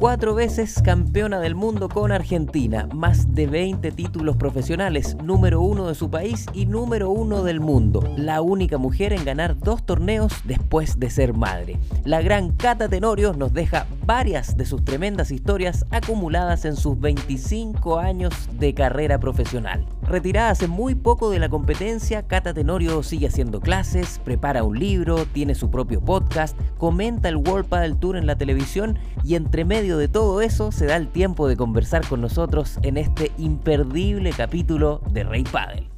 cuatro veces campeona del mundo con Argentina, más de 20 títulos profesionales, número uno de su país y número uno del mundo, la única mujer en ganar dos torneos después de ser madre. La gran Cata Tenorio nos deja varias de sus tremendas historias acumuladas en sus 25 años de carrera profesional. Retirada hace muy poco de la competencia, Cata Tenorio sigue haciendo clases, prepara un libro, tiene su propio podcast, comenta el World Padel Tour en la televisión y entre medio de todo eso se da el tiempo de conversar con nosotros en este imperdible capítulo de Rey Padel.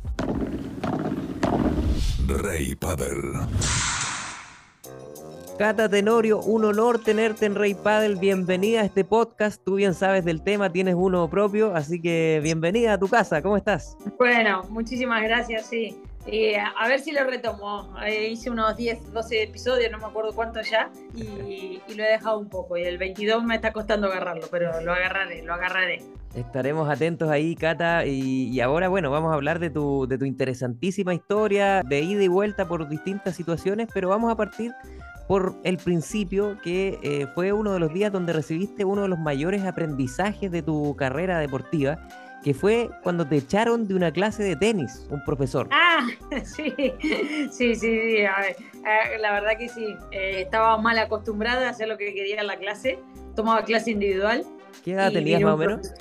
Rey Padel. Cata Tenorio, un honor tenerte en Rey Padel. Bienvenida a este podcast. Tú bien sabes del tema, tienes uno propio, así que bienvenida a tu casa. ¿Cómo estás? Bueno, muchísimas gracias, sí. Eh, a ver si lo retomo. Eh, hice unos 10, 12 episodios, no me acuerdo cuánto ya, y, lo he dejado un poco. Y el 22 me está costando agarrarlo, pero lo agarraré, lo agarraré. Estaremos atentos ahí, Cata. Y, ahora, bueno, vamos a hablar de tu, de tu interesantísima historia, de ida y vuelta por distintas situaciones, pero vamos a partir por el principio, que eh, fue uno de los días donde recibiste uno de los mayores aprendizajes de tu carrera deportiva que fue cuando te echaron de una clase de tenis, un profesor. Ah, sí, sí, sí, A ver, eh, la verdad que sí. Eh, estaba mal acostumbrada a hacer lo que quería en la clase. Tomaba clase individual. ¿Qué edad tenías más o menos?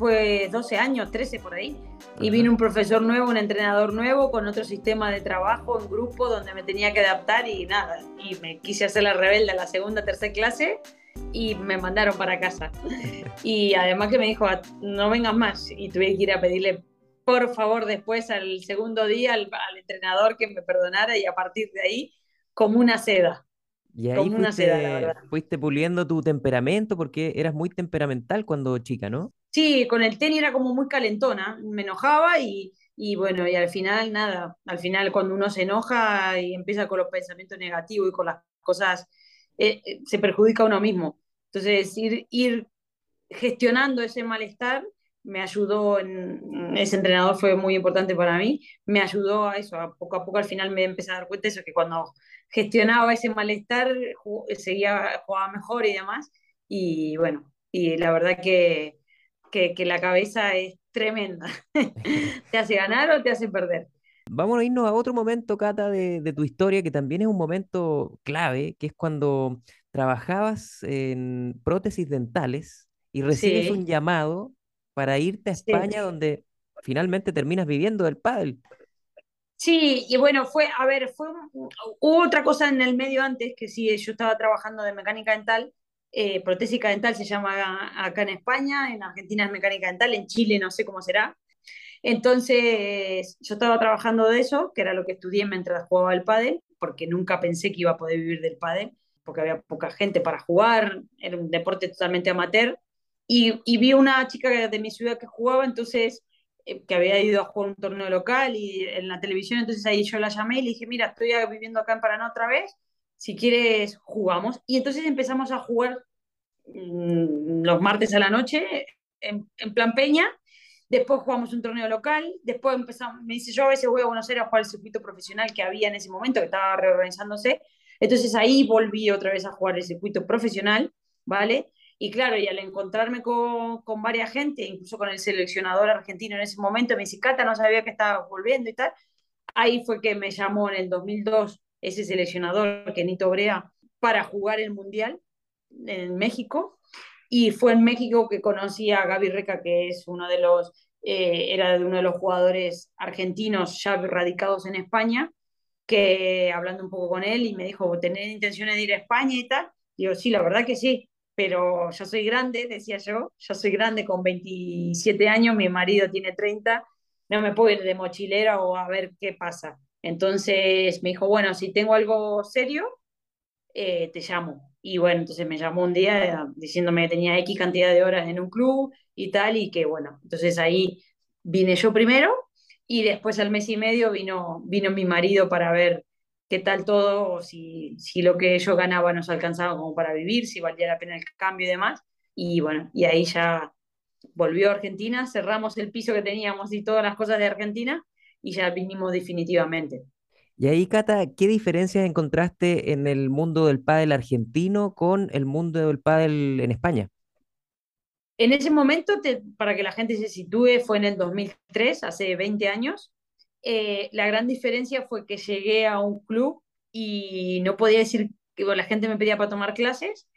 Pues 12 años, 13 por ahí. Y vino un profesor nuevo, un entrenador nuevo, con otro sistema de trabajo en grupo donde me tenía que adaptar y nada. Y me quise hacer la rebelde a la segunda, tercera clase y me mandaron para casa. Y además que me dijo, ah, no vengas más. Y tuve que ir a pedirle, por favor, después al segundo día al, entrenador que me perdonara y a partir de ahí, como una seda. Y ahí como fuiste, una seda, fuiste puliendo tu temperamento porque eras muy temperamental cuando chica, ¿no? Sí, con el tenis era como muy calentona, me enojaba y, y bueno, y al final nada, al final cuando uno se enoja y empieza con los pensamientos negativos y con las cosas eh, eh, se perjudica a uno mismo. Entonces, ir, ir gestionando ese malestar me ayudó, en, ese entrenador fue muy importante para mí, me ayudó a eso, a poco a poco al final me empecé a dar cuenta de eso, que cuando gestionaba ese malestar seguía, jugaba mejor y demás, y bueno, y la verdad que, que, que la cabeza es tremenda, te hace ganar o te hace perder. Vamos a irnos a otro momento, Cata, de, tu historia, que también es un momento clave, que es cuando trabajabas en prótesis dentales y recibes un llamado para irte a España, donde finalmente terminas viviendo del pádel. Sí, y bueno, fue, a ver, fue hubo otra cosa en el medio antes, que sí, yo estaba trabajando de mecánica dental, eh, protésica dental se llama acá en España, en Argentina es mecánica dental, en Chile no sé cómo será, entonces, yo estaba trabajando de eso, que era lo que estudié mientras jugaba al pádel, porque nunca pensé que iba a poder vivir del pádel, porque había poca gente para jugar, era un deporte totalmente amateur. Y, vi una chica de mi ciudad que jugaba, entonces, eh, que había ido a jugar un torneo local y en la televisión, entonces ahí yo la llamé y le dije, mira, estoy viviendo acá en Paraná otra vez, si quieres jugamos. Y entonces empezamos a jugar mm, los martes a la noche en, plan peña Después jugamos un torneo local, después empezamos, me dice, yo a veces voy a Buenos Aires a jugar el circuito profesional que había en ese momento, que estaba reorganizándose. Entonces ahí volví otra vez a jugar el circuito profesional, ¿vale? Y claro, y al encontrarme con, con varias gente, incluso con el seleccionador argentino en ese momento, me dice, Cata, no sabía que estaba volviendo y tal. Ahí fue que me llamó en el 2002 ese seleccionador, Kenito Brea, para jugar el Mundial en México y fue en México que conocí a Gaby Reca, que es uno de los, eh, era uno de los jugadores argentinos ya radicados en España, que hablando un poco con él y me dijo, ¿tenés intenciones de ir a España y tal? Y yo, sí, la verdad que sí, pero yo soy grande, decía yo, yo soy grande con 27 años, mi marido tiene 30, no me puedo ir de mochilera o a ver qué pasa. Entonces me dijo, bueno, si tengo algo serio, eh, te llamo. Y bueno, entonces me llamó un día diciéndome que tenía X cantidad de horas en un club y tal, y que bueno, entonces ahí vine yo primero y después al mes y medio vino, vino mi marido para ver qué tal todo, si, si lo que yo ganaba nos alcanzaba como para vivir, si valía la pena el cambio y demás. Y bueno, y ahí ya volvió a Argentina, cerramos el piso que teníamos y todas las cosas de Argentina y ya vinimos definitivamente. Y ahí, Cata, ¿qué diferencias encontraste en el mundo del pádel argentino con el mundo del pádel en España? En ese momento, para que la gente se sitúe, fue en el 2003, hace 20 años. Eh, la gran diferencia fue que llegué a un club y no podía decir que la gente me pedía para tomar clases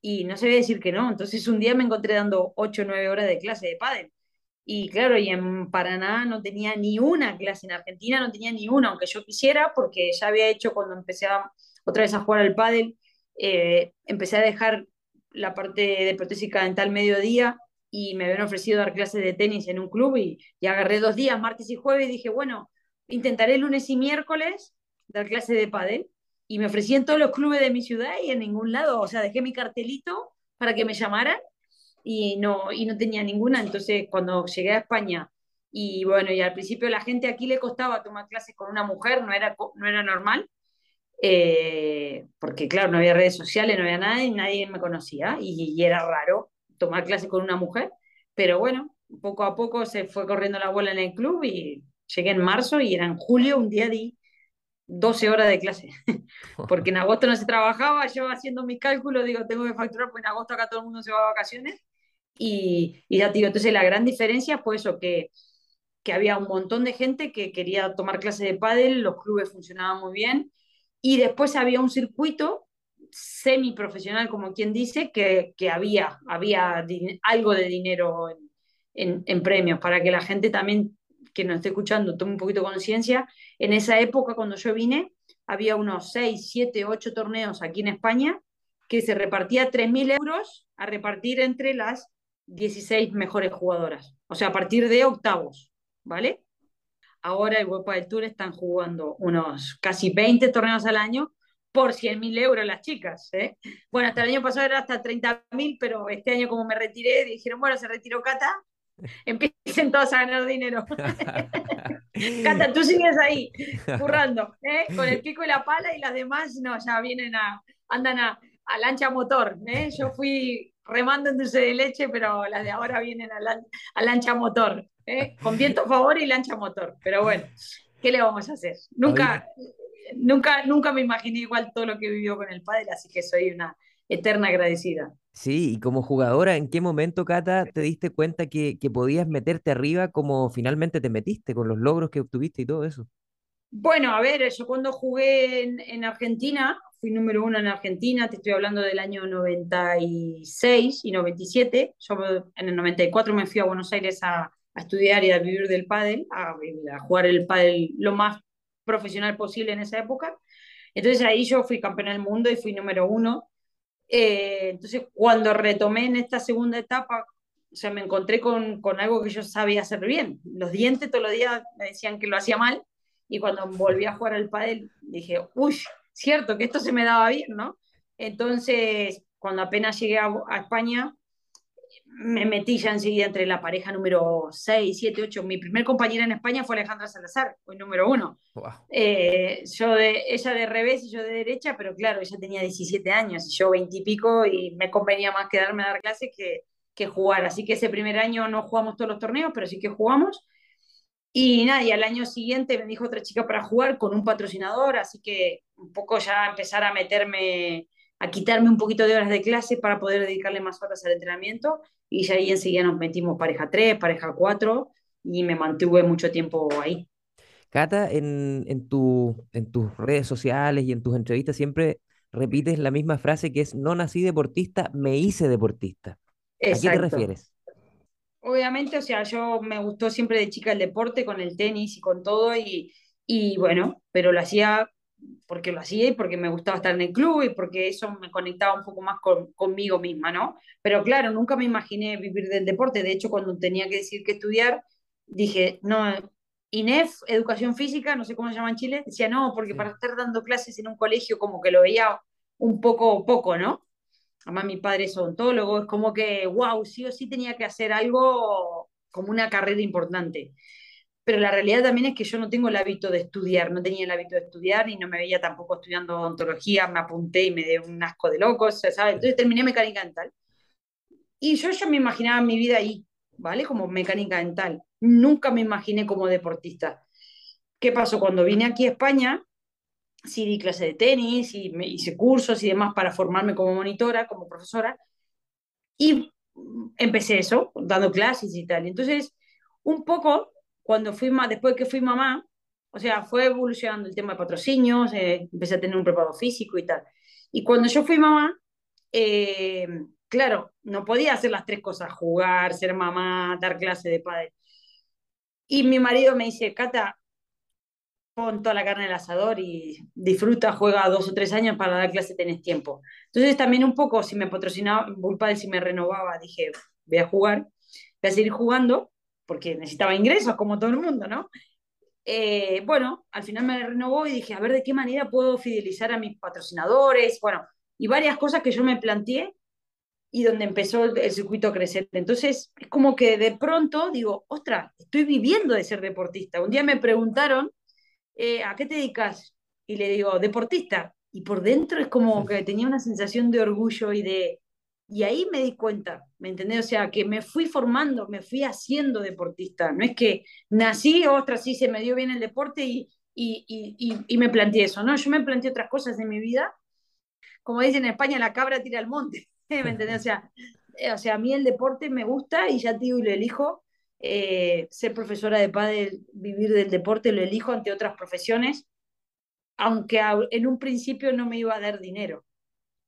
y no sabía decir que no. Entonces un día me encontré dando 8 o 9 horas de clase de pádel. Y claro, y en Paraná no tenía ni una clase, en Argentina no tenía ni una, aunque yo quisiera, porque ya había hecho cuando empecé otra vez a jugar al pádel, eh, empecé a dejar la parte de protésica dental mediodía y me habían ofrecido dar clases de tenis en un club y, agarré dos días, martes y jueves, y dije, bueno, intentaré lunes y miércoles dar clase de pádel y me ofrecí en todos los clubes de mi ciudad y en ningún lado, o sea, dejé mi cartelito para que me llamaran y no, y no tenía ninguna, entonces cuando llegué a España y bueno, y al principio la gente aquí le costaba tomar clases con una mujer, no era, no era normal, eh, porque claro, no había redes sociales, no había nada y nadie me conocía y, y era raro tomar clases con una mujer, pero bueno, poco a poco se fue corriendo la bola en el club y llegué en marzo y era en julio, un día di 12 horas de clase, porque en agosto no se trabajaba, yo haciendo mis cálculos, digo, tengo que facturar, pues en agosto acá todo el mundo se va a vacaciones, y, y ya digo, entonces la gran diferencia fue eso, que, que había un montón de gente que quería tomar clase de pádel, los clubes funcionaban muy bien, y después había un circuito semiprofesional, como quien dice, que, que había, había algo de dinero en, en, en premios, para que la gente también que nos esté escuchando tome un poquito conciencia, en esa época cuando yo vine había unos 6, 7, 8 torneos aquí en España que se repartía 3.000 euros a repartir entre las 16 mejores jugadoras, o sea, a partir de octavos, ¿vale? Ahora el World del Tour están jugando unos casi 20 torneos al año por 100.000 euros las chicas. ¿eh? Bueno, hasta el año pasado era hasta 30.000, pero este año como me retiré, dijeron, bueno, se retiró Cata, empiecen todos a ganar dinero. Cata, tú sigues ahí, currando, ¿eh? con el pico y la pala y las demás no, ya vienen a, andan a, a lancha motor. ¿eh? Yo fui remando en dulce de leche, pero las de ahora vienen a, a lancha motor, ¿eh? con viento a favor y lancha motor. Pero bueno, ¿qué le vamos a hacer? Nunca, nunca, nunca me imaginé igual todo lo que vivió con el padre, así que soy una eterna agradecida. Sí, y como jugadora, ¿en qué momento, Cata, te diste cuenta que, que podías meterte arriba como finalmente te metiste con los logros que obtuviste y todo eso? Bueno, a ver, yo cuando jugué en, en, Argentina, fui número uno en Argentina, te estoy hablando del año 96 y 97. Yo en el 94 me fui a Buenos Aires a, a estudiar y a vivir del pádel, a, a, jugar el pádel lo más profesional posible en esa época. Entonces ahí yo fui campeona del mundo y fui número uno. Eh, entonces, cuando retomé en esta segunda etapa, o sea, me encontré con, con, algo que yo sabía hacer bien. Los dientes todos los días me decían que lo hacía mal, y cuando volví a jugar al pádel dije, uy, cierto que esto se me daba bien, ¿no? Entonces, cuando apenas llegué a, a España, me metí ya enseguida entre la pareja número 6, 7, 8. Mi primer compañera en España fue Alejandra Salazar, fue número uno. Wow. Eh, yo de, ella de revés y yo de derecha, pero claro, ella tenía 17 años y yo 20 y pico y me convenía más quedarme a dar clases que, que jugar. Así que ese primer año no jugamos todos los torneos, pero sí que jugamos. Y nada, y al año siguiente me dijo otra chica para jugar con un patrocinador, así que un poco ya empezar a meterme a quitarme un poquito de horas de clase para poder dedicarle más horas al entrenamiento y ya ahí enseguida nos metimos pareja 3, pareja 4 y me mantuve mucho tiempo ahí. Cata, en, en, tu, en tus redes sociales y en tus entrevistas siempre repites la misma frase que es no nací deportista, me hice deportista. Exacto. ¿A qué te refieres? Obviamente, o sea, yo me gustó siempre de chica el deporte con el tenis y con todo y, y bueno, pero lo hacía porque lo hacía y porque me gustaba estar en el club y porque eso me conectaba un poco más con, conmigo misma, ¿no? Pero claro, nunca me imaginé vivir del deporte. De hecho, cuando tenía que decir que estudiar, dije, no, INEF, educación física, no sé cómo se llama en Chile, decía, no, porque para estar dando clases en un colegio como que lo veía un poco poco, ¿no? Además, mi padre es odontólogo, es como que, wow, sí o sí tenía que hacer algo como una carrera importante pero la realidad también es que yo no tengo el hábito de estudiar, no tenía el hábito de estudiar y no me veía tampoco estudiando odontología, me apunté y me dio un asco de locos, ¿sabes? Entonces terminé mecánica dental. Y yo ya me imaginaba mi vida ahí, ¿vale? Como mecánica dental. Nunca me imaginé como deportista. ¿Qué pasó? Cuando vine aquí a España, sí di clase de tenis y me hice cursos y demás para formarme como monitora, como profesora. Y empecé eso, dando clases y tal. Entonces, un poco, cuando fui más, después que fui mamá, o sea, fue evolucionando el tema de patrocinios, eh, empecé a tener un preparado físico y tal. Y cuando yo fui mamá, eh, claro, no podía hacer las tres cosas, jugar, ser mamá, dar clase de padre. Y mi marido me dice, Cata, pon toda la carne en el asador y disfruta, juega dos o tres años para dar clase, tenés tiempo. Entonces también un poco, si me patrocinaba, de si me renovaba, dije, voy a jugar, voy a seguir jugando, porque necesitaba ingresos como todo el mundo, ¿no? Eh, bueno, al final me renovó y dije, a ver de qué manera puedo fidelizar a mis patrocinadores, bueno, y varias cosas que yo me planteé y donde empezó el, circuito a crecer. Entonces, es como que de pronto digo, ostras, estoy viviendo de ser deportista. Un día me preguntaron, eh, ¿a qué te dedicas? Y le digo, deportista. Y por dentro es como que tenía una sensación de orgullo y de, y ahí me di cuenta, ¿me entendés? O sea, que me fui formando, me fui haciendo deportista. No es que nací, ostras, sí, se me dio bien el deporte y, y, y, y, me planteé eso, ¿no? Yo me planteé otras cosas de mi vida. Como dicen en España, la cabra tira al monte, ¿me entendés? O sea, eh, o sea, a mí el deporte me gusta y ya te digo y lo elijo. Eh, ser profesora de padre, vivir del deporte, lo elijo ante otras profesiones, aunque en un principio no me iba a dar dinero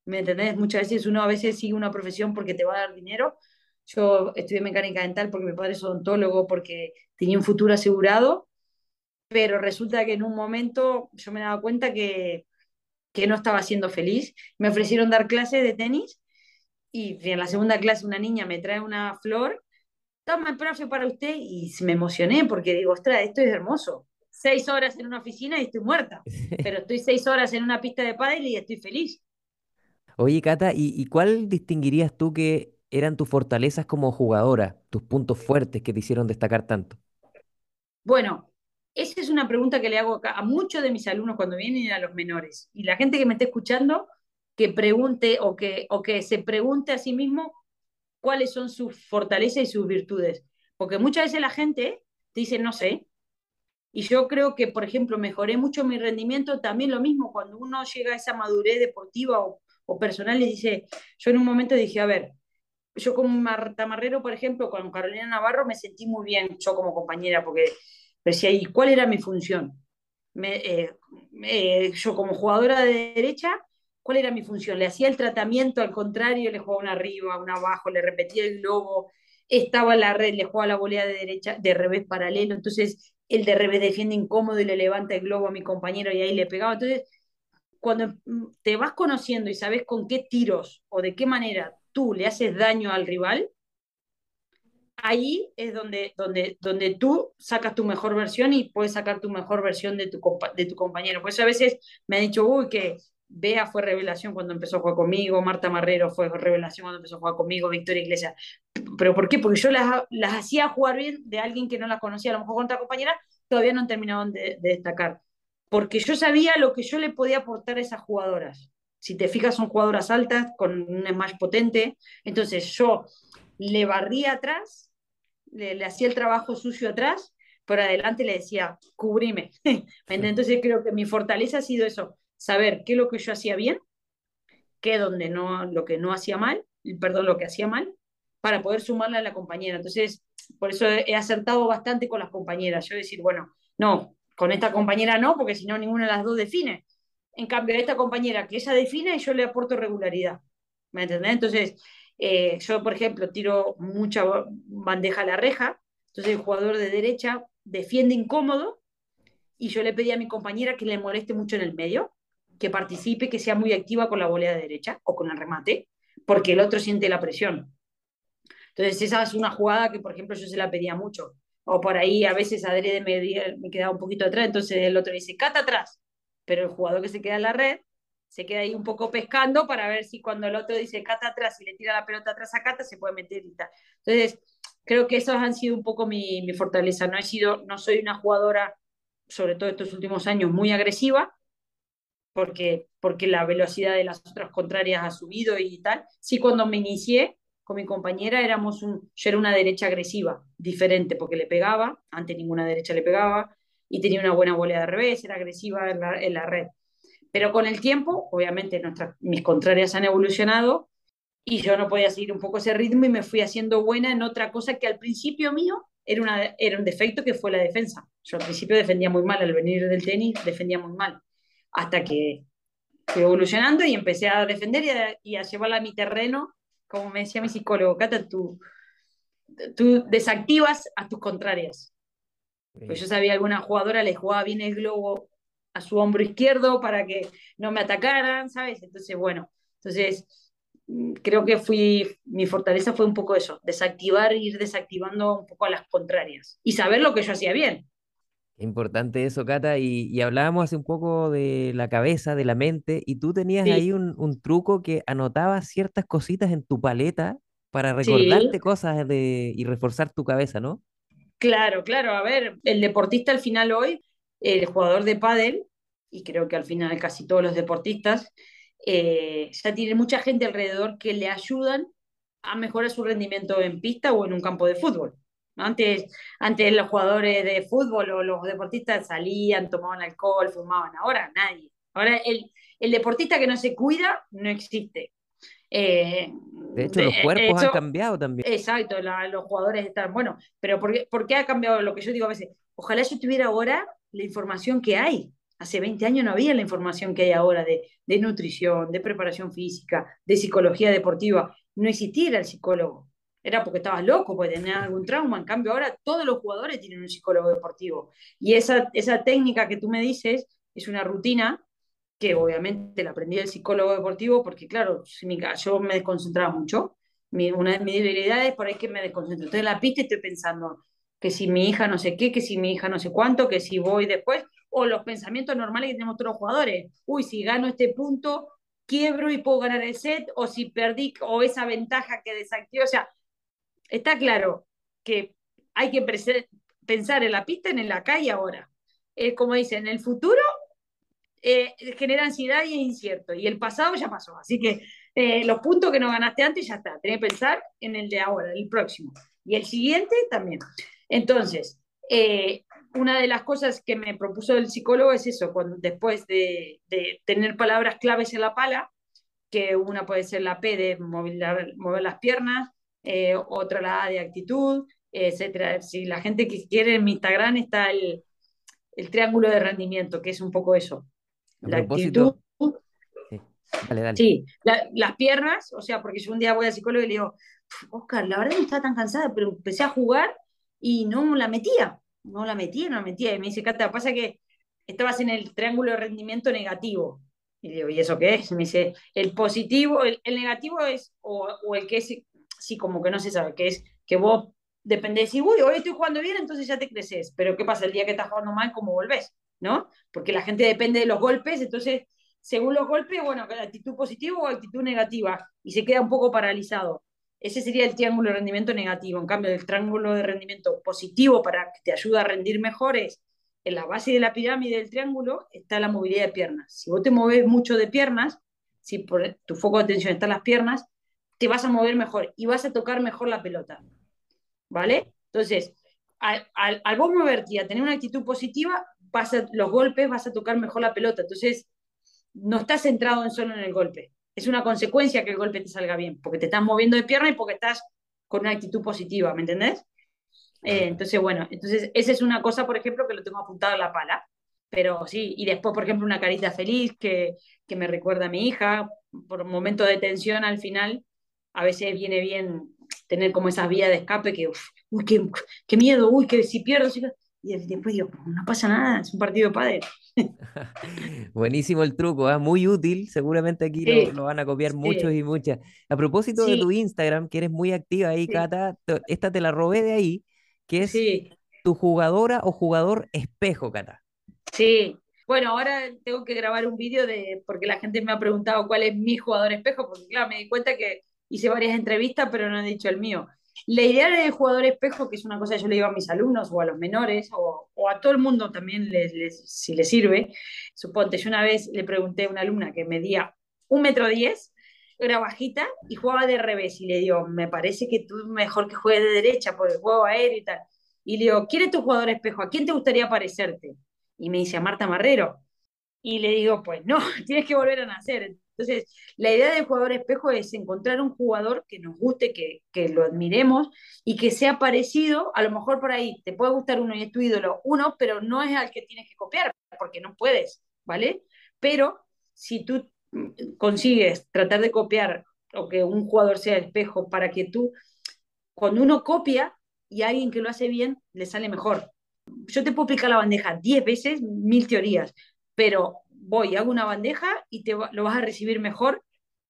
¿me entendés? Muchas veces uno a veces sigue una profesión porque te va a dar dinero. Yo estudié mecánica dental porque mi padre es odontólogo, porque tenía un futuro asegurado, pero resulta que en un momento yo me daba cuenta que, que no estaba siendo feliz. Me ofrecieron dar clases de tenis y en la segunda clase una niña me trae una flor, toma el profe para usted y me emocioné porque digo, ostras, esto es hermoso. Seis horas en una oficina y estoy muerta, pero estoy seis horas en una pista de pádel y estoy feliz. Oye, Cata, ¿y, cuál distinguirías tú que eran tus fortalezas como jugadora, tus puntos fuertes que te hicieron destacar tanto? Bueno, esa es una pregunta que le hago a muchos de mis alumnos cuando vienen a los menores. Y la gente que me está escuchando, que pregunte o que, o que se pregunte a sí mismo cuáles son sus fortalezas y sus virtudes. Porque muchas veces la gente te dice, no sé. Y yo creo que, por ejemplo, mejoré mucho mi rendimiento. También lo mismo, cuando uno llega a esa madurez deportiva o o personales, dice, yo en un momento dije, a ver, yo como tamarrero, por ejemplo, con Carolina Navarro me sentí muy bien, yo como compañera, porque decía, ¿y cuál era mi función? Eh, yo como jugadora de derecha, ¿cuál era mi función? Le hacía el tratamiento, al contrario, le jugaba una arriba, una abajo, le repetía el globo, estaba en la red, le jugaba la volea de derecha, de revés paralelo, entonces el de revés defiende incómodo y le levanta el globo a mi compañero y ahí le pegaba. Entonces, cuando mm, te vas conociendo y sabes con qué tiros o de qué manera tú le haces daño al rival, ahí es donde, donde, donde tú sacas tu mejor versión y puedes sacar tu mejor versión de tu, de tu compañero. Por eso a veces me han dicho, uy, que Bea fue revelación cuando empezó a jugar conmigo, Marta Marrero fue revelación cuando empezó a jugar conmigo, Victoria Iglesias. ¿Pero por qué? Porque yo las, las hacía jugar bien de alguien que no las conocía, a lo mejor con otra compañera, todavía no han terminado de destacar porque yo sabía lo que yo le podía aportar a esas jugadoras. Si te fijas, son jugadoras altas, con un smash potente. Entonces yo le barría atrás, le, hacía el trabajo sucio atrás, pero adelante le decía, cubrime. Entonces creo que mi fortaleza ha sido eso, saber qué es lo que yo hacía bien, qué donde no, lo que no hacía mal, perdón, lo que hacía mal, para poder sumarle a la compañera. Entonces, por eso he acertado bastante con las compañeras. Yo decir, bueno, no, con esta compañera no, porque si no, ninguna de las dos define. En cambio, esta compañera que ella define, yo le aporto regularidad. ¿Me entendés? Entonces, eh, yo, por ejemplo, tiro mucha bandeja a la reja, entonces el jugador de derecha defiende incómodo y yo le pedí a mi compañera que le moleste mucho en el medio, que participe, que sea muy activa con la volea de derecha o con el remate, porque el otro siente la presión. Entonces, esa es una jugada que, por ejemplo, yo se la pedía mucho o por ahí a veces adrede me, me quedaba un poquito atrás, entonces el otro dice, cata atrás, pero el jugador que se queda en la red se queda ahí un poco pescando para ver si cuando el otro dice cata atrás y le tira la pelota atrás a cata se puede meter y. Entonces, creo que esos han sido un poco mi, mi fortaleza. No he sido, no soy una jugadora, sobre todo estos últimos años, muy agresiva, porque, porque la velocidad de las otras contrarias ha subido y tal. Sí, cuando me inicié, con mi compañera éramos un, yo era una derecha agresiva, diferente, porque le pegaba, ante ninguna derecha le pegaba, y tenía una buena volea de revés, era agresiva en la, red. Pero con el tiempo, obviamente, nuestras, mis contrarias han evolucionado y yo no podía seguir un poco ese ritmo y me fui haciendo buena en otra cosa que al principio mío era, una, era un defecto que fue la defensa. Yo al principio defendía muy mal, al venir del tenis defendía muy mal, hasta que fui evolucionando y empecé a defender y a, y a llevarla a mi terreno, como me decía mi psicólogo, Cata, tú, tú desactivas a tus contrarias. Pues yo sabía alguna jugadora le jugaba bien el globo a su hombro izquierdo para que no me atacaran, ¿sabes? Entonces, bueno, entonces mm, creo que fui, mi fortaleza fue un poco eso, desactivar, ir desactivando un poco a las contrarias y saber lo que yo hacía bien. Importante eso, Cata, y, hablábamos hace un poco de la cabeza, de la mente, y tú tenías ahí un, un, truco que anotaba ciertas cositas en tu paleta para recordarte cosas de, y reforzar tu cabeza, ¿no? Claro, claro. A ver, el deportista al final hoy, el jugador de pádel, y creo que al final casi todos los deportistas, eh, ya tiene mucha gente alrededor que le ayudan a mejorar su rendimiento en pista o en un campo de fútbol. Antes, antes los jugadores de fútbol o los deportistas salían, tomaban alcohol, fumaban. Ahora nadie. Ahora el, el deportista que no se cuida no existe. Eh, de hecho, los cuerpos han cambiado también. Exacto, los jugadores están, bueno, pero ¿por qué, ¿por qué, ha cambiado lo que yo digo a veces? Ojalá yo tuviera ahora la información que hay. Hace 20 años no había la información que hay ahora de, de nutrición, de preparación física, de psicología deportiva. No existía el psicólogo. Era porque estabas loco, porque tenías algún trauma. En cambio, ahora todos los jugadores tienen un psicólogo deportivo. Y esa, esa técnica que tú me dices es una rutina que obviamente la aprendí del psicólogo deportivo, porque claro, yo me desconcentraba mucho. una de mis debilidades por ahí que me desconcentro. Estoy en la pista y estoy pensando que si mi hija no sé qué, que si mi hija no sé cuánto, que si voy después, o los pensamientos normales que tenemos todos los jugadores. Uy, si gano este punto, quiebro y puedo ganar el set, o si perdí, o esa ventaja que desactivo. O sea, está claro que hay que pensar en la pista, en la calle ahora. es como dicen, en el futuro eh, genera ansiedad y es incierto. Y el pasado ya pasó. Así que eh, los puntos que no ganaste antes ya está. Tenés que pensar en el de ahora, el próximo. Y el siguiente también. Entonces, eh, una de las cosas que me propuso el psicólogo es eso, cuando, después de, tener palabras claves en la pala, que una puede ser la P de mover las piernas, otra la A de actitud, etcétera. Si la gente que quiere en mi Instagram está el, el triángulo de rendimiento, que es un poco eso la actitud. Sí, las piernas, o sea, porque yo un día voy al psicólogo y le digo, Oscar, la verdad no estaba tan cansada, pero empecé a jugar y no la metía, no la metía, no la metía. Y me dice, Cata, pasa que estabas en el triángulo de rendimiento negativo. Y le digo, ¿y eso qué es? Me dice, el positivo, el, negativo es, o, o, el que es, sí, como que no se sabe, que es que vos depende de si, uy, hoy estoy jugando bien, entonces ya te creces. Pero ¿qué pasa? El día que estás jugando mal, ¿cómo volvés? ¿no? Porque la gente depende de los golpes, entonces, según los golpes, bueno, actitud positiva o actitud negativa, y se queda un poco paralizado. Ese sería el triángulo de rendimiento negativo. En cambio, el triángulo de rendimiento positivo para que te ayude a rendir mejor es en la base de la pirámide del triángulo está la movilidad de piernas. Si vos te mueves mucho de piernas, si por tu foco de atención está en las piernas, te vas a mover mejor y vas a tocar mejor la pelota. ¿Vale? Entonces, al, al, al vos moverte y a tener una actitud positiva, vas los golpes vas a tocar mejor la pelota. Entonces, no estás centrado en solo en el golpe. Es una consecuencia que el golpe te salga bien, porque te estás moviendo de pierna y porque estás con una actitud positiva, ¿me entendés? Eh, entonces, bueno, entonces esa es una cosa, por ejemplo, que lo tengo apuntado en la pala. Pero sí, y después, por ejemplo, una carita feliz que, que me recuerda a mi hija, por un momento de tensión al final, a veces viene bien tener como esa vía de escape que, uy, qué, qué miedo, uy, que si pierdo, si y después digo, no pasa nada, es un partido de padre. Buenísimo el truco, ¿eh? muy útil. Seguramente aquí lo, van a copiar muchos y muchas. A propósito de tu Instagram, que eres muy activa ahí, Cata, esta te la robé de ahí, que es tu jugadora o jugador espejo, Cata. Sí, bueno, ahora tengo que grabar un vídeo de, porque la gente me ha preguntado cuál es mi jugador espejo, porque claro, me di cuenta que hice varias entrevistas, pero no he dicho el mío. La idea del jugador espejo, que es una cosa que yo le digo a mis alumnos o a los menores o, a todo el mundo también les, si les sirve, suponte, yo una vez le pregunté a una alumna que medía un metro diez, era bajita y jugaba de revés y le digo, me parece que tú mejor que juegues de derecha por el juego aéreo y tal. Y le digo, ¿quién es tu jugador espejo? ¿A quién te gustaría parecerte? Y me dice, a Marta Marrero. Y le digo, pues no, tienes que volver a nacer. Entonces, la idea del jugador espejo es encontrar un jugador que nos guste, que, que lo admiremos y que sea parecido, a lo mejor por ahí te puede gustar uno y es tu ídolo uno, pero no es al que tienes que copiar, porque no puedes, ¿vale? Pero si tú mm, consigues tratar de copiar o que un jugador sea espejo para que tú, cuando uno copia y alguien que lo hace bien, le sale mejor. Yo te puedo la bandeja 10 veces, mil teorías, pero voy, hago una bandeja y te lo vas a recibir mejor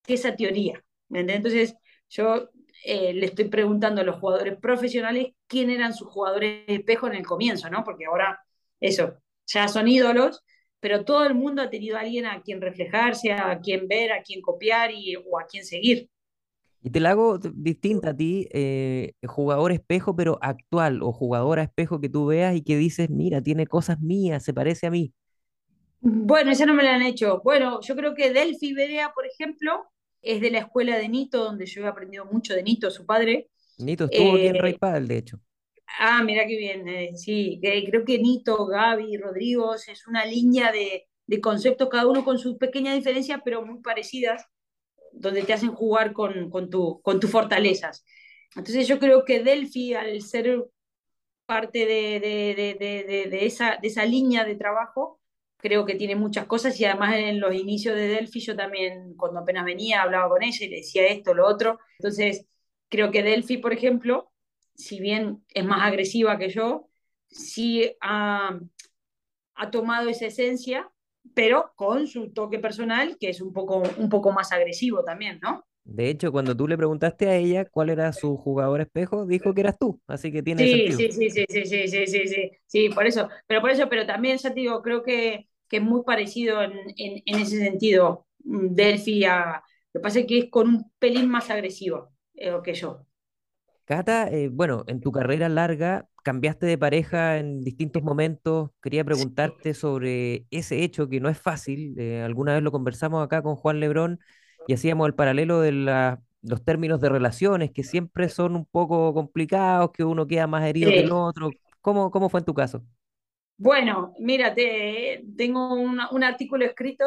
que esa teoría. Entonces, yo eh, le estoy preguntando a los jugadores profesionales quién eran sus jugadores espejo en el comienzo, ¿no? Porque ahora, eso, ya son ídolos, pero todo el mundo ha tenido a alguien a quien reflejarse, a quien ver, a quien copiar y, o a quien seguir. Y te la hago distinta a ti, eh, jugador espejo, pero actual, o jugadora espejo que tú veas y que dices, mira, tiene cosas mías, se parece a mí. Bueno, esa no me la han hecho. Bueno, yo creo que Delphi Berea, por ejemplo, es de la escuela de Nito, donde yo he aprendido mucho de Nito, su padre. Nito estuvo aquí en Rey eh, de hecho. Ah, mira qué bien, eh, sí, creo que Nito, Gaby, Rodrigo, es una línea de, de, conceptos, cada uno con sus pequeñas diferencias, pero muy parecidas, donde te hacen jugar con, con, tu, con tus fortalezas. Entonces yo creo que Delphi, al ser parte de, de, de, esa, de esa línea de trabajo, creo que tiene muchas cosas y además en los inicios de Delphi yo también cuando apenas venía hablaba con ella y le decía esto, lo otro. Entonces creo que Delphi, por ejemplo, si bien es más agresiva que yo, sí ha, ha tomado esa esencia, pero con su toque personal que es un poco, un poco más agresivo también, ¿no? De hecho, cuando tú le preguntaste a ella cuál era su jugador espejo, dijo que eras tú, así que tiene sí, sentido. Sí, sí, sí, sí, sí, sí, sí, sí, sí, por eso, pero por eso, pero también ya te digo, creo que que es muy parecido en, en, ese sentido, mm, Delphi a... Lo que pasa es que es con un pelín más agresivo eh, que yo. Cata, eh, bueno, en tu carrera larga cambiaste de pareja en distintos momentos. Quería preguntarte sobre ese hecho que no es fácil. Eh, alguna vez lo conversamos acá con Juan Lebrón y hacíamos el paralelo de los términos de relaciones que siempre son un poco complicados, que uno queda más herido que el otro. ¿Cómo, ¿Cómo fue en tu caso? Bueno, mira, tengo un artículo escrito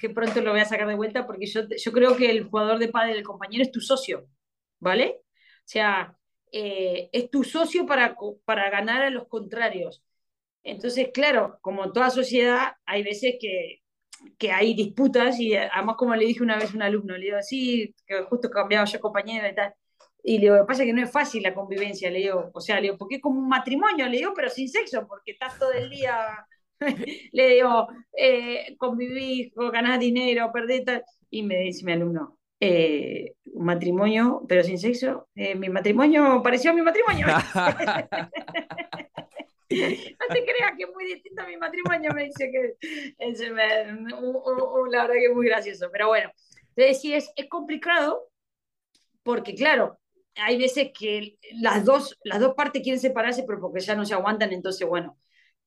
que pronto lo voy a sacar de vuelta porque yo, yo creo que el jugador de padre del compañero es tu socio, ¿vale? O sea, eh, es tu socio para, para ganar a los contrarios. Entonces, claro, como toda sociedad, hay veces que, que hay disputas y además como le dije una vez a un alumno, le digo, sí, que justo cambiaba yo compañero y tal, y le digo, lo que pasa es que no es fácil la convivencia, le digo, o sea, le digo, porque es como un matrimonio, le digo, pero sin sexo, porque estás todo el día, le digo, eh, convivís, ganás dinero, perdés tal. Y me dice mi alumno, eh, un matrimonio, pero sin sexo, eh, mi matrimonio pareció a mi matrimonio. no te creas que es muy distinto a mi matrimonio, me dice que es, la verdad que es muy gracioso, pero bueno, entonces sí es, es complicado porque claro, hay veces que las dos, las dos partes quieren separarse, pero porque ya no se aguantan, entonces bueno.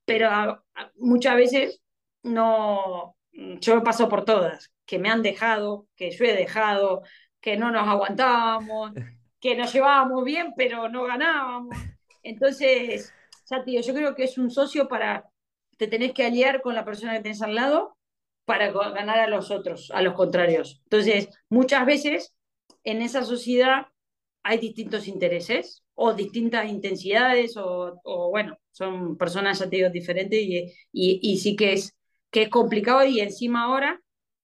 Pero muchas veces no, yo paso por todas, que me han dejado, que yo he dejado, que no nos aguantábamos, que nos llevábamos bien, pero no ganábamos. Entonces, ya tío, yo creo que es un socio para, te tenés que aliar con la persona que tenés al lado para ganar a los otros, a los contrarios. Entonces, muchas veces en esa sociedad hay distintos intereses o distintas intensidades o, bueno, son personas, ya te digo, diferentes y, y, sí que es, que es complicado y encima ahora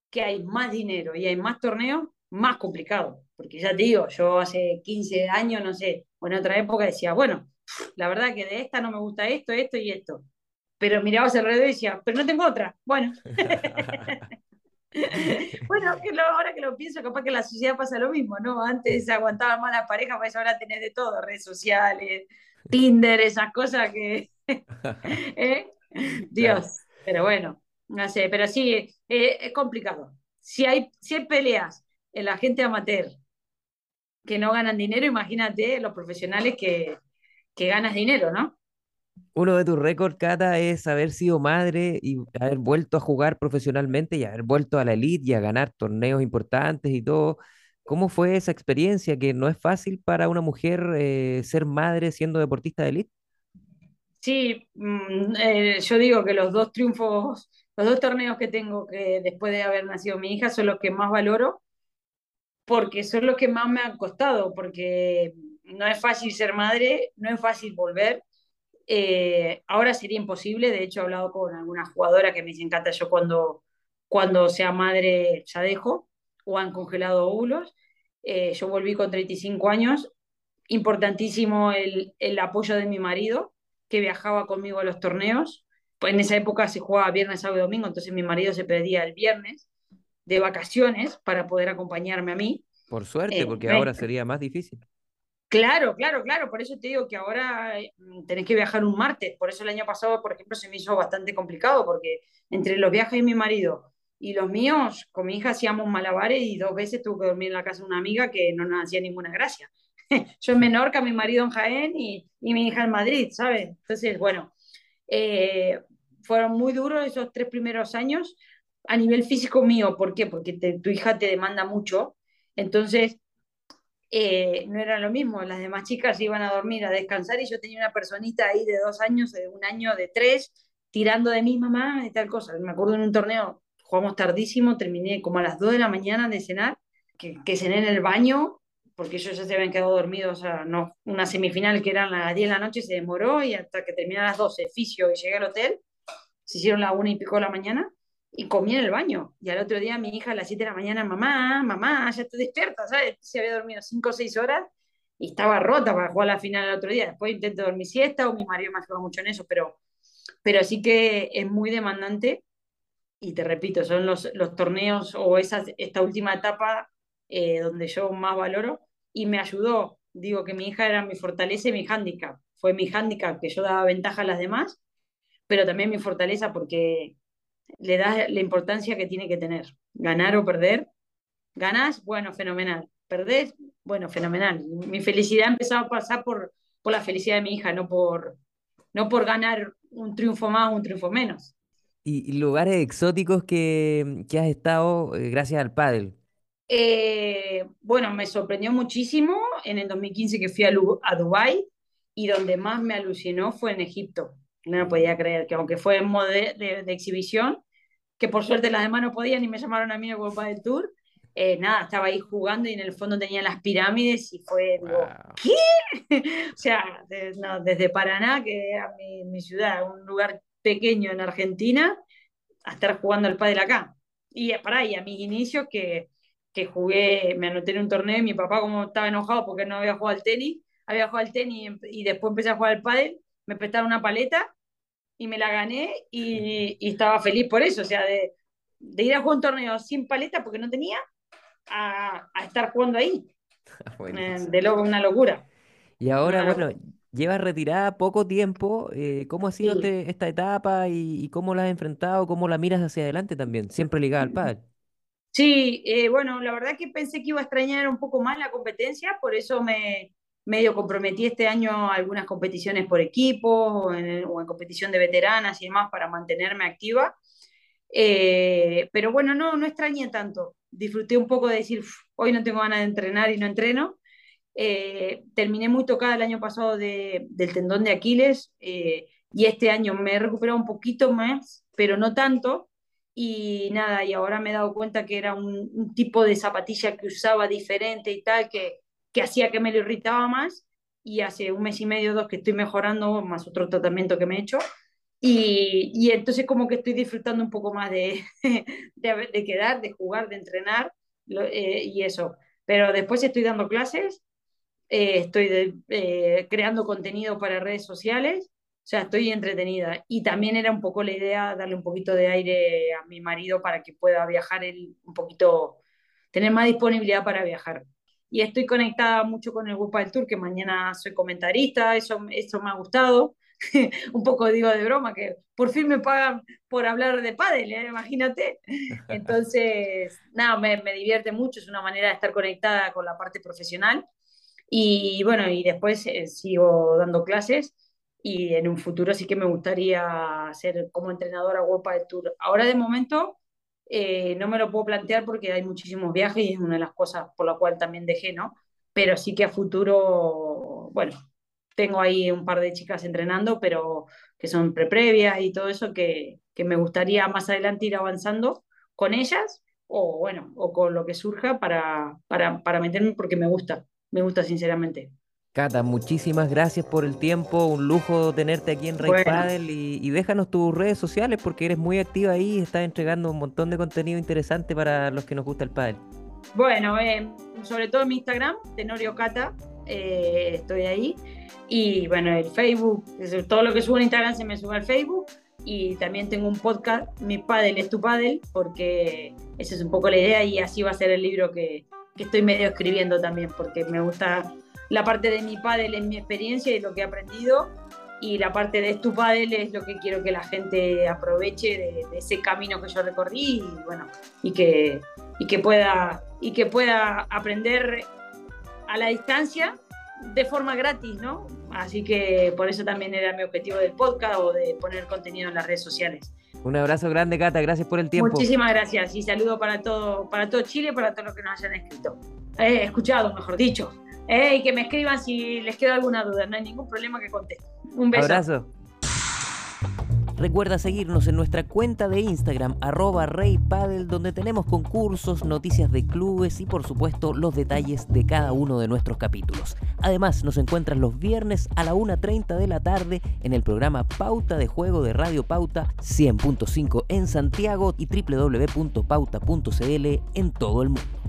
que hay más dinero y hay más torneos, más complicado. Porque ya te digo, yo hace 15 años, no sé, o en otra época decía, bueno, la verdad que de esta no me gusta esto, esto y esto. Pero mirabas alrededor y decía, pero no tengo otra. Bueno. bueno, que ahora que lo pienso, capaz que en la sociedad pasa lo mismo, ¿no? Antes se aguantaba más la pareja, pues ahora tenés de todo, redes sociales, Tinder, esas cosas que... ¿eh? Dios, pero bueno, no sé, pero sí, eh, es complicado. Si hay, si hay peleas en la gente amateur que no ganan dinero, imagínate los profesionales que, que ganas dinero, ¿no? Uno de tus récords, Cata, es haber sido madre y haber vuelto a jugar profesionalmente y haber vuelto a la elite y a ganar torneos importantes y todo. ¿Cómo fue esa experiencia? Que no es fácil para una mujer eh, ser madre siendo deportista de elite. Sí, mm, eh, yo digo que los dos triunfos los dos torneos que tengo que después de haber nacido mi hija son los que más valoro porque son los que más me han costado, porque no es fácil ser madre, no es fácil volver. Eh, ahora sería imposible, de hecho he hablado con alguna jugadora que me dice, encanta, yo cuando, cuando sea madre ya dejo, o han congelado óvulos. Eh, yo volví con 35 años, importantísimo el, el apoyo de mi marido, que viajaba conmigo a los torneos. Pues en esa época se jugaba viernes, sábado y domingo, entonces mi marido se perdía el viernes de vacaciones para poder acompañarme a mí. Por suerte, porque eh, ahora sería más difícil. Claro, claro, claro. Por eso te digo que ahora eh, tenés que viajar un martes. Por eso el año pasado, por ejemplo, se me hizo bastante complicado, porque entre los viajes de mi marido y los míos, con mi hija hacíamos malabares y dos veces tuve que dormir en la casa de una amiga que no nos hacía ninguna gracia. Yo en Menorca, mi marido en Jaén y, mi hija en Madrid, ¿sabes? Entonces, bueno, eh, fueron muy duros esos tres primeros años a nivel físico mío. ¿Por qué? Porque tu hija te demanda mucho. Entonces, eh, no era lo mismo. Las demás chicas iban a dormir, a descansar y yo tenía una personita ahí de dos años, de un año, de tres, tirando de mi mamá y tal cosa. Me acuerdo en un torneo, jugamos tardísimo, terminé como a las dos de la mañana de cenar, que, que cené en el baño, porque ellos se habían quedado dormidos, o sea, no, una semifinal que eran las 10 de la noche se demoró y hasta que terminé a las 12, fisio y llegué al hotel, se hicieron la una y pico de la mañana y comí en el baño. Y al otro día mi hija a las 7 de la mañana, mamá, mamá, ya estoy despierta, ¿sabes? Se había dormido 5 o 6 horas y estaba rota para jugar la final el otro día. Después intento dormir siesta o mi marido me ayuda mucho en eso, pero, pero sí que es muy demandante. Y te repito, son los, los torneos o esa, esta última etapa eh, donde yo más valoro y me ayudó. Digo que mi hija era mi fortaleza y mi hándicap. Fue mi hándicap que yo daba ventaja a las demás, pero también mi fortaleza porque le das la importancia que tiene que tener. Ganar o perder. Ganás, bueno, fenomenal. Perdés, bueno, fenomenal. Mi felicidad empezaba a pasar por, por la felicidad de mi hija, no por, no por ganar un triunfo más o un triunfo menos. ¿Y lugares exóticos que, que has estado eh, gracias al pádel? Eh, bueno, me sorprendió muchísimo en el 2015 que fui a, a Dubái y donde más me alucinó fue en Egipto no podía creer que aunque fue en modo de, exhibición, que por suerte las demás no podían y me llamaron a mí a Copa del Tour, eh, nada, estaba ahí jugando y en el fondo tenía las pirámides y fue, digo, ¿qué? o sea, desde Paraná, que era mi, mi, ciudad, un lugar pequeño en Argentina, a estar jugando al pádel acá. Y para ahí, a mis inicios que, que jugué, me anoté en un torneo y mi papá como estaba enojado porque no había jugado al tenis, había jugado al tenis y, y después empecé a jugar al pádel, me prestaron una paleta y me la gané y, estaba feliz por eso, o sea, de, ir a jugar un torneo sin paleta porque no tenía, a, estar jugando ahí. Eh, de luego una locura. Y ahora, bueno, llevas retirada poco tiempo. Eh, ¿Cómo ha sido este, esta etapa y, cómo la has enfrentado? ¿Cómo la miras hacia adelante también? Siempre ligada al pádel. Sí, eh, bueno, la verdad que pensé que iba a extrañar un poco más la competencia, por eso me, medio comprometí este año algunas competiciones por equipo o en, competición de veteranas y demás para mantenerme activa. Eh, pero bueno, no, no extrañé tanto. Disfruté un poco de decir, hoy no tengo ganas de entrenar y no entreno. Eh, terminé muy tocada el año pasado de, del tendón de Aquiles eh, y este año me he recuperado un poquito más, pero no tanto. Y nada, y ahora me he dado cuenta que era un, un tipo de zapatilla que usaba diferente y tal, que, que hacía que me lo irritaba más y hace un mes y medio, dos que estoy mejorando, más otro tratamiento que me he hecho. Y, y entonces como que estoy disfrutando un poco más de, de, quedar, de jugar, de entrenar eh, y eso. Pero después estoy dando clases, eh, estoy eh, creando contenido para redes sociales, o sea, estoy entretenida. Y también era un poco la idea darle un poquito de aire a mi marido para que pueda viajar él un poquito, tener más disponibilidad para viajar y estoy conectada mucho con el grupo del Tour, que mañana soy comentarista, eso, eso me ha gustado. un poco digo de broma, que por fin me pagan por hablar de pádel, ¿eh? imagínate. Entonces, nada, me, me, divierte mucho, es una manera de estar conectada con la parte profesional. Y bueno, y después eh, sigo dando clases y en un futuro sí que me gustaría ser como entrenadora World del Tour. Ahora de momento eh, no me lo puedo plantear porque hay muchísimos viajes y es una de las cosas por la cual también dejé, ¿no? Pero sí que a futuro, bueno, tengo ahí un par de chicas entrenando, pero que son pre-previas y todo eso, que, que me gustaría más adelante ir avanzando con ellas o bueno, o con lo que surja para, para, para meterme porque me gusta, me gusta sinceramente. Cata, muchísimas gracias por el tiempo, un lujo tenerte aquí en Rey bueno. y, y, déjanos tus redes sociales porque eres muy activa ahí y estás entregando un montón de contenido interesante para los que nos gusta el pádel. Bueno, eh, sobre todo en mi Instagram, Tenorio Cata, eh, estoy ahí. Y bueno, el Facebook, todo lo que subo en Instagram se me sube al Facebook. Y también tengo un podcast, Mi Padel es tu Padel, porque esa es un poco la idea y así va a ser el libro que, que estoy medio escribiendo también, porque me gusta la parte de mi pádel es mi experiencia y lo que he aprendido y la parte de tu pádel es lo que quiero que la gente aproveche de, de, ese camino que yo recorrí y bueno y que y que pueda y que pueda aprender a la distancia de forma gratis, ¿no? Así que por eso también era mi objetivo del podcast o de poner contenido en las redes sociales. Un abrazo grande, Cata, gracias por el tiempo. Muchísimas gracias y saludo para todo, para todo Chile, para todos los que nos hayan escrito. Eh, escuchado, mejor dicho. Eh, y que me escriban si les queda alguna duda. No hay ningún problema que conteste. Un beso. Abrazo. Recuerda seguirnos en nuestra cuenta de Instagram, arroba reypadel, donde tenemos concursos, noticias de clubes y por supuesto los detalles de cada uno de nuestros capítulos. Además, nos encuentras los viernes a la 1.30 de la tarde en el programa Pauta de Juego de Radio Pauta 100.5 en Santiago y www.pauta.cl en todo el mundo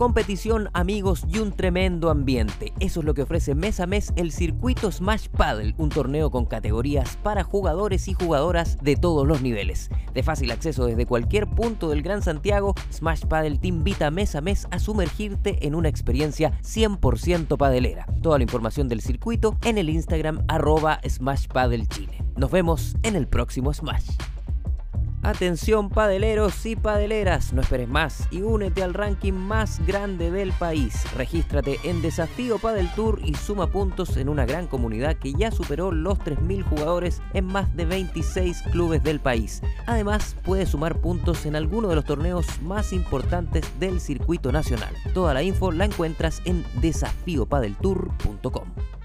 competición, amigos y un tremendo ambiente. Eso es lo que ofrece mes a mes el circuito Smash Paddle, un torneo con categorías para jugadores y jugadoras de todos los niveles. De fácil acceso desde cualquier punto del Gran Santiago, Smash Paddle te invita mes a mes a sumergirte en una experiencia 100% padelera. Toda la información del circuito en el Instagram arroba Smash Paddle Chile. Nos vemos en el próximo Smash. Atención padeleros y padeleras, no esperes más y únete al ranking más grande del país. Regístrate en Desafío Padel Tour y suma puntos en una gran comunidad que ya superó los 3.000 jugadores en más de 26 clubes del país. Además, puedes sumar puntos en alguno de los torneos más importantes del circuito nacional. Toda la info la encuentras en desafiopadeltour.com.